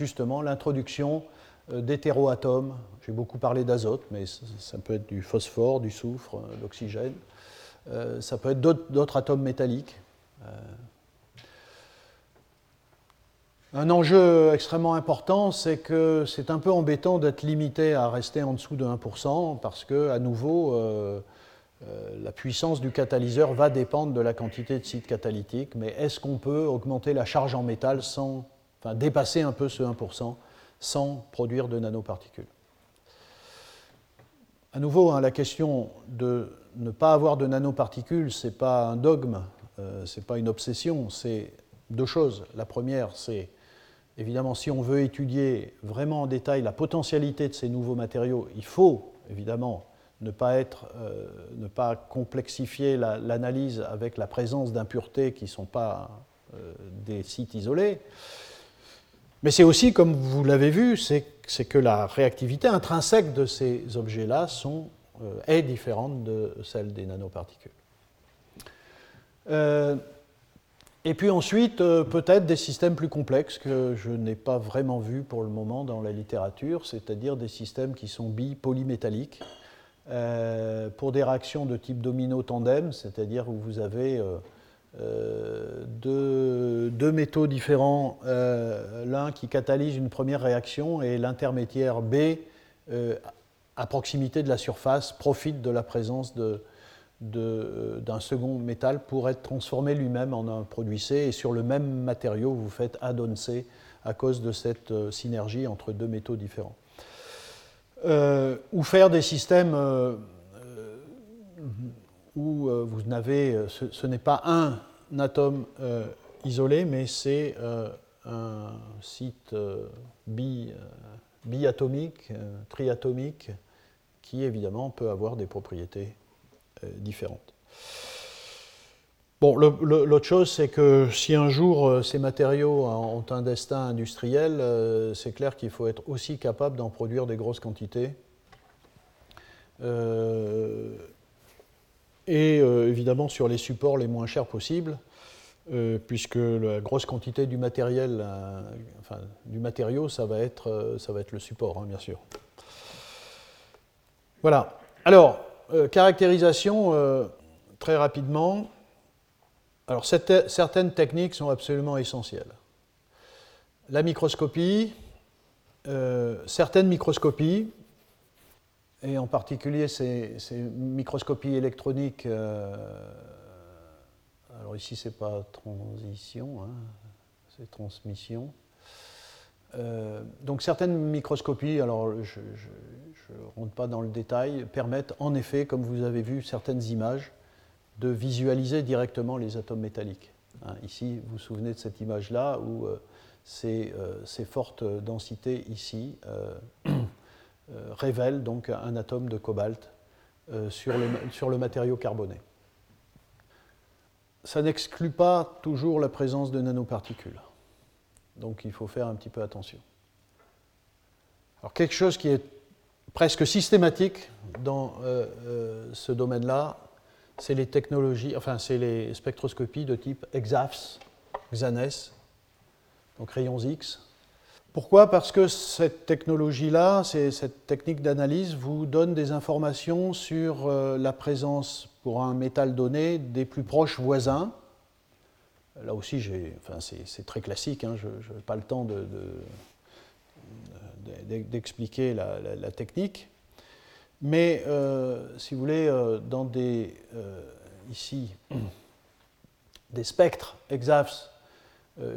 justement l'introduction euh, d'hétéroatomes. J'ai beaucoup parlé d'azote, mais ça peut être du phosphore, du soufre, de euh, l'oxygène. Euh, ça peut être d'autres atomes métalliques. Un enjeu extrêmement important, c'est que c'est un peu embêtant d'être limité à rester en dessous de 1%, parce que, à nouveau, la puissance du catalyseur va dépendre de la quantité de sites catalytiques. Mais est-ce qu'on peut augmenter la charge en métal sans dépasser un peu ce 1% sans produire de nanoparticules. À nouveau, hein, la question de ne pas avoir de nanoparticules, ce n'est pas un dogme, euh, ce n'est pas une obsession, c'est deux choses. La première, c'est évidemment si on veut étudier vraiment en détail la potentialité de ces nouveaux matériaux, il faut évidemment ne pas, être, euh, ne pas complexifier l'analyse avec la présence d'impuretés qui ne sont pas euh, des sites isolés. Mais c'est aussi, comme vous l'avez vu, c'est que la réactivité intrinsèque de ces objets-là euh, est différente de celle des nanoparticules. Euh, et puis ensuite, euh, peut-être des systèmes plus complexes que je n'ai pas vraiment vus pour le moment dans la littérature, c'est-à-dire des systèmes qui sont bipolymétalliques, pour des réactions de type domino-tandem, c'est-à-dire où vous avez euh, deux, métaux différents, euh, l'un qui catalyse une première réaction et l'intermédiaire B, euh, à proximité de la surface, profite de la présence d'un second métal pour être transformé lui-même en un produit C et sur le même matériau vous faites add-on C à cause de cette synergie entre deux métaux différents. ou faire des systèmes où euh, vous n'avez, euh, ce, n'est pas un atome euh, isolé, mais c'est un site bi, biatomique, triatomique, qui évidemment peut avoir des propriétés différentes. Bon, l'autre chose, c'est que si un jour ces matériaux ont un destin industriel, c'est clair qu'il faut être aussi capable d'en produire des grosses quantités et euh, évidemment sur les supports les moins chers possibles, euh, puisque la grosse quantité du matériel, euh, enfin, du matériau, ça va être, ça va être le support, hein, bien sûr. Voilà. Alors, caractérisation très rapidement. Alors, certaines techniques sont absolument essentielles. La microscopie, certaines microscopies, et en particulier ces, microscopies électroniques. Euh, alors ici, ce n'est pas transition, hein, c'est transmission. Euh, donc certaines microscopies, alors je ne rentre pas dans le détail, permettent en effet, comme vous avez vu certaines images, de visualiser directement les atomes métalliques. Hein, ici, vous vous souvenez de cette image-là où euh, ces, fortes densités ici révèle donc un atome de cobalt euh, sur le, sur le matériau carboné. Ça n'exclut pas toujours la présence de nanoparticules. Donc il faut faire un petit peu attention. Alors quelque chose qui est presque systématique dans euh, ce domaine-là, c'est les technologies, enfin c'est les spectroscopies de type EXAFS, XANES, donc rayons X. Pourquoi? Parce que cette technologie-là, cette technique d'analyse vous donne des informations sur euh, la présence pour un métal donné des plus proches voisins. Là aussi, c'est très classique, hein, je n'ai pas le temps d'expliquer de, la, technique. Mais euh, si vous voulez, euh, dans des, ici, des spectres EXAFS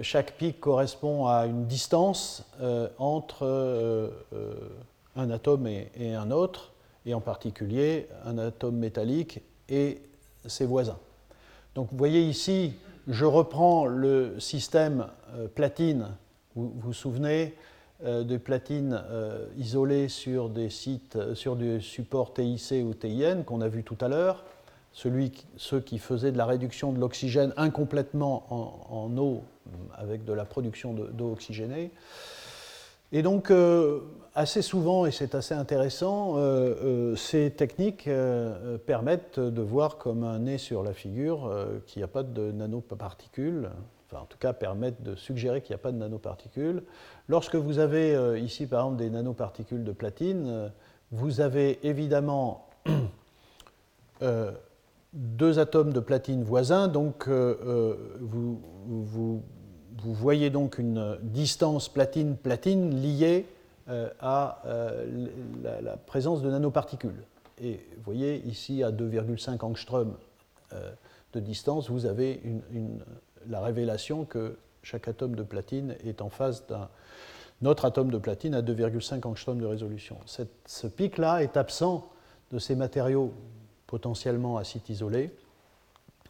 chaque pic correspond à une distance euh, entre euh, un atome et, un autre, et en particulier un atome métallique et ses voisins. Donc vous voyez ici, je reprends le système platine. Vous vous souvenez de platines isolées sur des sites, sur du support TIC ou TIN qu'on a vu tout à l'heure. Celui, ceux qui faisaient de la réduction de l'oxygène incomplètement en eau avec de la production d'eau oxygénée. Et donc, euh, assez souvent, et c'est assez intéressant, euh, euh, ces techniques permettent de voir comme un nez sur la figure qu'il n'y a pas de nanoparticules, enfin en tout cas permettent de suggérer qu'il n'y a pas de nanoparticules. Lorsque vous avez ici par exemple des nanoparticules de platine, vous avez évidemment *clears throat* deux atomes de platine voisins, donc vous, vous, vous voyez donc une distance platine-platine liée euh, à euh, la, présence de nanoparticules. Et vous voyez ici à 2,5 angstrom euh, de distance, vous avez la révélation que chaque atome de platine est en face d'un autre atome de platine à 2,5 angstrom de résolution. ce pic-là est absent de ces matériaux potentiellement à site isolé.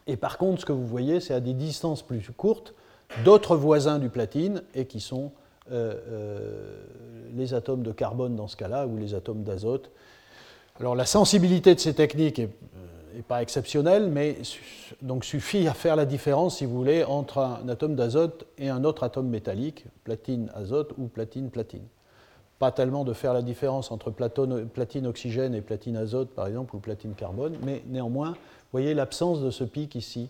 Et par contre, ce que vous voyez, c'est à des distances plus courtes, d'autres voisins du platine et qui sont euh, euh, les atomes de carbone dans ce cas-là ou les atomes d'azote. Alors la sensibilité de ces techniques n'est euh, pas exceptionnelle, mais donc suffit à faire la différence, si vous voulez, entre un atome d'azote et un autre atome métallique, platine-azote ou platine-platine. Pas tellement de faire la différence entre platine-oxygène et platine-azote, par exemple, ou platine-carbone, mais néanmoins, vous voyez l'absence de ce pic ici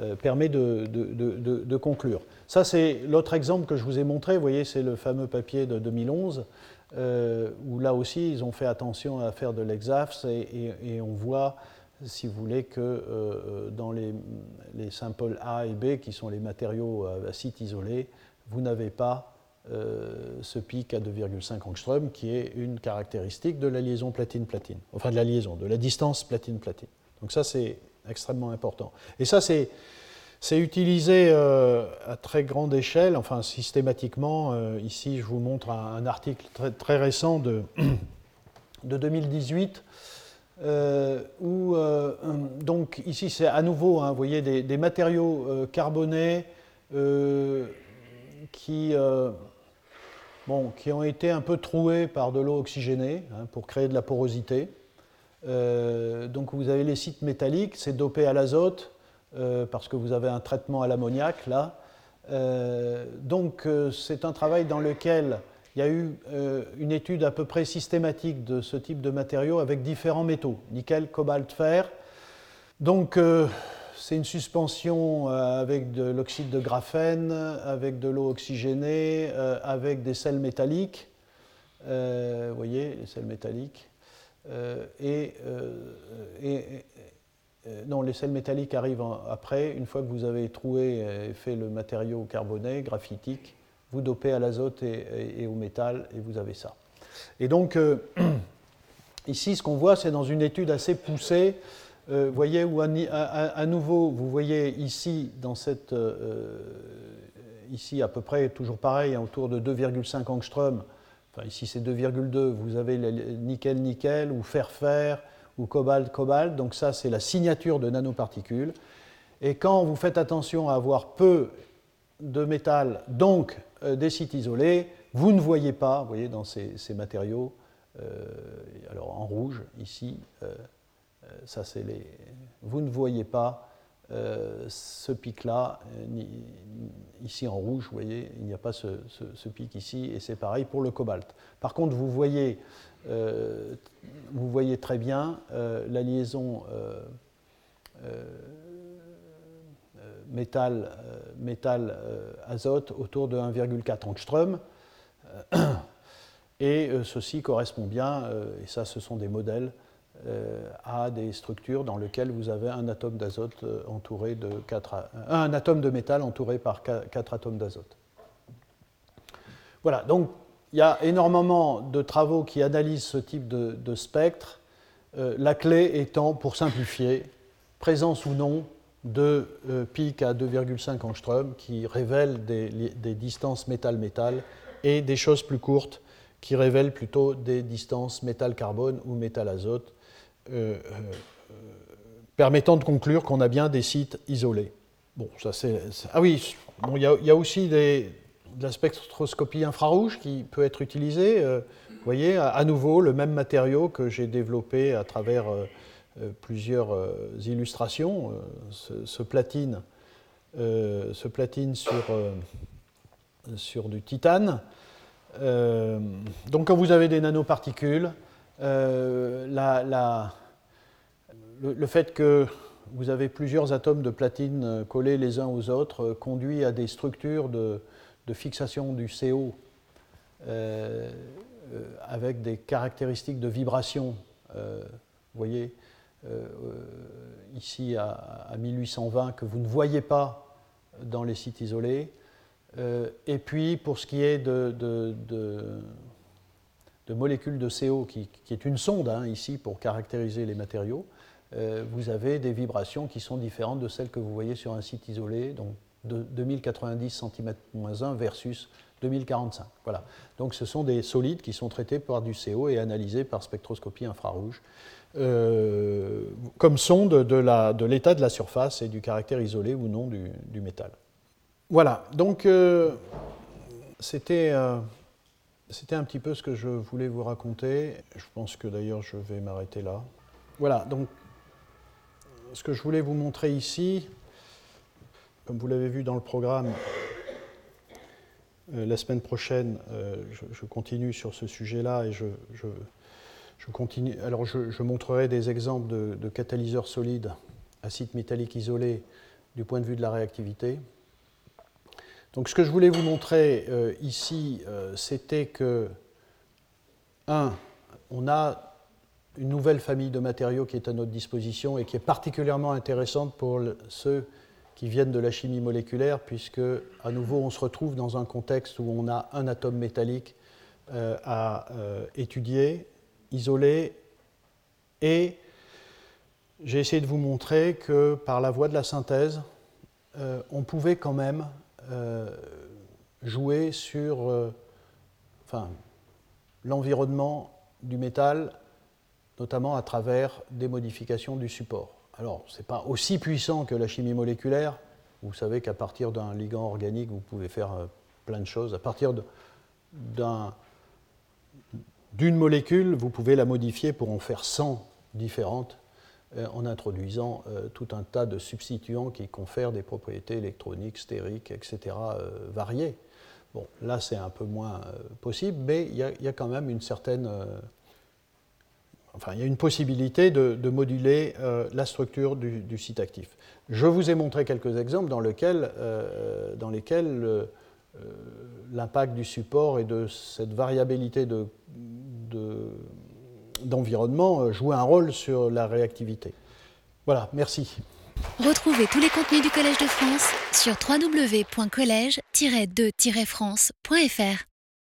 euh, permet de, conclure. Ça, c'est l'autre exemple que je vous ai montré. Vous voyez, c'est le fameux papier de 2011, euh, où là aussi, ils ont fait attention à faire de l'exAFS et, on voit, si vous voulez, que euh, dans les, les, samples A et B, qui sont les matériaux à site isolé, vous n'avez pas ce pic à 2,5 angstrom, qui est une caractéristique de la liaison platine-platine, enfin de la liaison, de la distance platine-platine. Donc ça, c'est extrêmement important. Et ça, c'est, utilisé euh, à très grande échelle, enfin systématiquement. Euh, ici, je vous montre un, article très, récent de, de 2018. Euh, où, donc ici c'est à nouveau, hein, vous voyez, des, matériaux carbonés qui, qui ont été un peu troués par de l'eau oxygénée hein, pour créer de la porosité. Euh, donc vous avez les sites métalliques, c'est dopé à l'azote euh, parce que vous avez un traitement à l'ammoniac là. Euh, donc c'est un travail dans lequel il y a eu une étude à peu près systématique de ce type de matériaux avec différents métaux, nickel, cobalt, fer. Donc c'est une suspension avec de l'oxyde de graphène, avec de l'eau oxygénée, avec des sels métalliques. vous voyez, les sels métalliques. Euh, et, euh, euh, non, les sels métalliques arrivent après. Une fois que vous avez troué et fait le matériau carboné, graphitique, vous dopez à l'azote et, au métal et vous avez ça. Et donc, *clears throat* ici, ce qu'on voit, c'est dans une étude assez poussée. Vous voyez à, nouveau, vous voyez ici, dans cette, ici à peu près, toujours pareil, autour de 2,5 angstrom, ici c'est 2,2, vous avez nickel-nickel ou fer-fer ou cobalt-cobalt, donc ça c'est la signature de nanoparticules. Et quand vous faites attention à avoir peu de métal, donc euh, des sites isolés, vous ne voyez pas, vous voyez dans ces, matériaux, euh, alors en rouge ici, euh, les, vous ne voyez pas euh, ce pic-là, euh, ici en rouge, vous voyez, il n'y a pas ce, pic ici, et c'est pareil pour le cobalt. Par contre, vous voyez, euh, vous voyez très bien la liaison métal, métal azote autour de 1,4 angstrom. *coughs* Et ceci correspond bien, et ça ce sont des modèles, à des structures dans lesquelles vous avez un atome d'azote entouré de 4, un atome de métal entouré par 4 atomes d'azote. Voilà, donc il y a énormément de travaux qui analysent ce type de, spectre, euh, la clé étant, pour simplifier, présence ou non de euh, pics à 2,5 angstrom qui révèlent des, distances métal-métal et des choses plus courtes qui révèlent plutôt des distances métal-carbone ou métal-azote, euh, permettant de conclure qu'on a bien des sites isolés. Ah oui, il y, a aussi de la spectroscopie infrarouge qui peut être utilisée. Euh, vous voyez, à, nouveau, le même matériau que j'ai développé à travers euh, euh, plusieurs illustrations, ce, platine, ce platine sur du titane. donc quand vous avez des nanoparticules, la, le, fait que vous avez plusieurs atomes de platine collés les uns aux autres conduit à des structures de, fixation du CO euh, euh, avec des caractéristiques de vibration. Euh, vous voyez, ici à, 1820, que vous ne voyez pas dans les sites isolés. et puis, pour ce qui est de, molécules de CO, qui, est une sonde hein, ici pour caractériser les matériaux, vous avez des vibrations qui sont différentes de celles que vous voyez sur un site isolé. Donc, de 2090 cm-1 versus 2045. Voilà. Donc ce sont des solides qui sont traités par du CO et analysés par spectroscopie infrarouge euh, comme sonde de l'état de, la surface et du caractère isolé ou non du, métal. Voilà, donc euh, c'était euh, c'était un petit peu ce que je voulais vous raconter. Je pense que d'ailleurs je vais m'arrêter là. Voilà, donc ce que je voulais vous montrer ici, comme vous l'avez vu dans le programme, euh, la semaine prochaine, euh, je, continue sur ce sujet-là et je, montrerai des exemples de, catalyseurs solides acide métallique isolé du point de vue de la réactivité. Donc, ce que je voulais vous montrer euh, ici, c'était que, un, on a une nouvelle famille de matériaux qui est à notre disposition et qui est particulièrement intéressante pour ceux qui viennent de la chimie moléculaire, puisque à nouveau on se retrouve dans un contexte où on a un atome métallique euh, à euh, étudier, isoler, et j'ai essayé de vous montrer que par la voie de la synthèse, euh, on pouvait quand même jouer sur enfin, l'environnement du métal, notamment à travers des modifications du support. Alors, ce n'est pas aussi puissant que la chimie moléculaire. Vous savez qu'à partir d'un ligand organique, vous pouvez faire euh, plein de choses. À partir d'une molécule, vous pouvez la modifier pour en faire 100 différentes euh, en introduisant euh, tout un tas de substituants qui confèrent des propriétés électroniques, stériques, etc., variées. Bon, là, c'est un peu moins possible, mais il y, a quand même une certaine enfin, il y a une possibilité de, moduler euh, la structure du, site actif. Je vous ai montré quelques exemples dans, lesquels, euh, euh, l'impact du support et de cette variabilité de, jouait un rôle sur la réactivité. Voilà, merci. Retrouvez tous les contenus du Collège de France sur www.colège-2-france.fr.